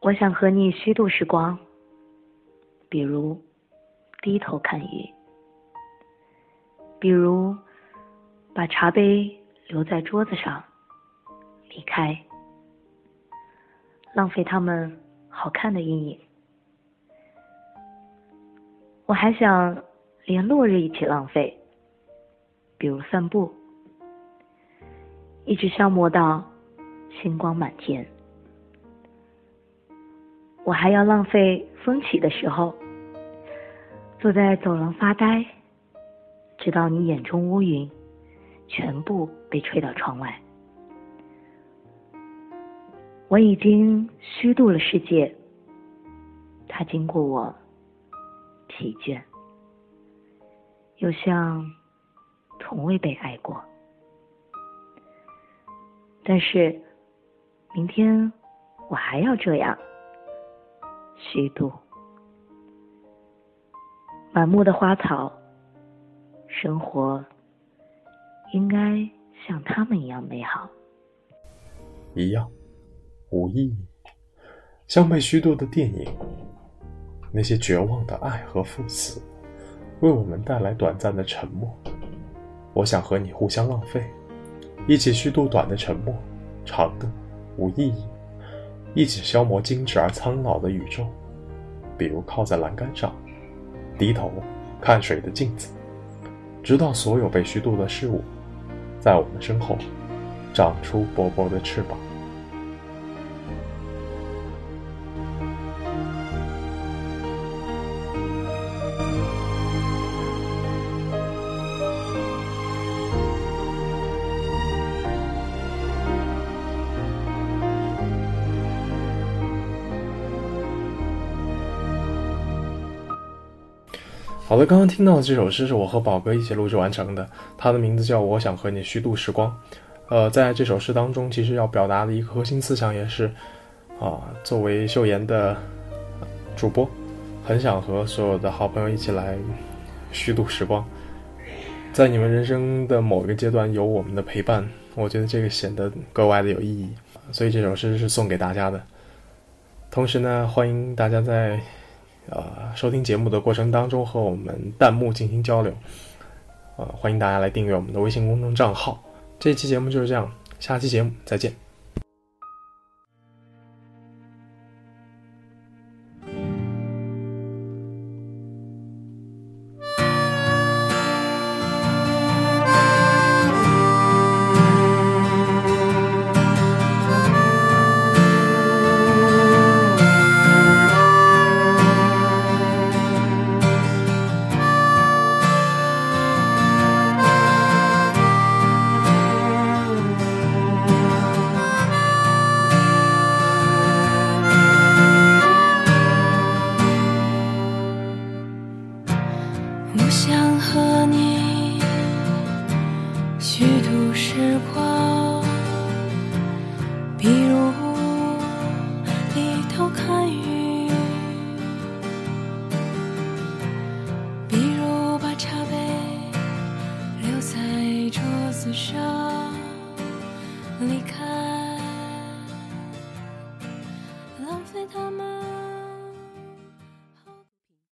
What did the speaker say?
我想和你虚度时光比如低头看鱼比如把茶杯留在桌子上离开浪费他们好看的阴影。我还想连落日一起浪费，比如散步，一直消磨到星光满天。我还要浪费风起的时候，坐在走廊发呆，直到你眼中乌云全部被吹到窗外。我已经虚度了世界，它经过我疲倦，又像从未被爱过。但是明天我还要这样。虚度，满目的花草，生活应该像他们一样美好。一样，无意义，像被虚度的电影。那些绝望的爱和赴死，为我们带来短暂的沉默。我想和你互相浪费，一起虚度短的沉默，长的无意义。一起消磨精致而苍老的宇宙，比如靠在栏杆上，低头看水的镜子，直到所有被虚度的事物，在我们身后长出薄薄的翅膀。好的，刚刚听到的这首诗是我和宝哥一起录制完成的，它的名字叫《我想和你虚度时光》。呃，在这首诗当中，其实要表达的一个核心思想也是，啊，作为秀妍的主播，很想和所有的好朋友一起来虚度时光，在你们人生的某一个阶段有我们的陪伴，我觉得这个显得格外的有意义，所以这首诗是送给大家的。同时呢，欢迎大家在。呃，收听节目的过程当中和我们弹幕进行交流，呃，欢迎大家来订阅我们的微信公众账号。这期节目就是这样，下期节目再见。虚度时光，比如低头看雨，比如把茶杯留在桌子上。离开浪费他们。